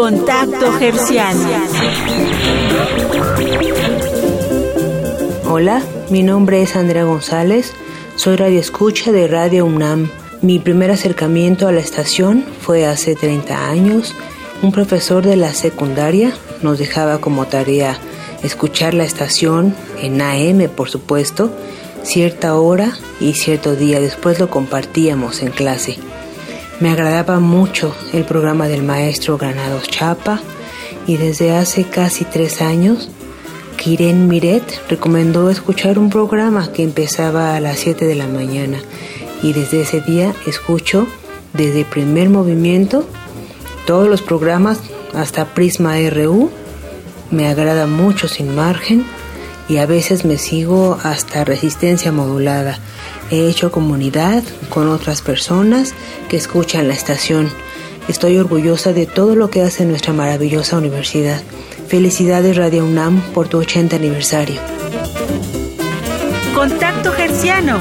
Contacto Gerciano. Hola, mi nombre es Andrea González, soy radioescucha de Radio UNAM. Mi primer acercamiento a la estación fue hace 30 años. Un profesor de la secundaria nos dejaba como tarea escuchar la estación en AM, por supuesto, cierta hora y cierto día. Después lo compartíamos en clase. Me agradaba mucho el programa del maestro Granados Chapa y desde hace casi tres años Kiren Miret recomendó escuchar un programa que empezaba a las 7 de la mañana y desde ese día escucho desde primer movimiento todos los programas hasta Prisma RU. Me agrada mucho sin margen y a veces me sigo hasta resistencia modulada. He hecho comunidad con otras personas que escuchan la estación. Estoy orgullosa de todo lo que hace nuestra maravillosa universidad. Felicidades Radio UNAM por tu 80 aniversario. Contacto Gerciano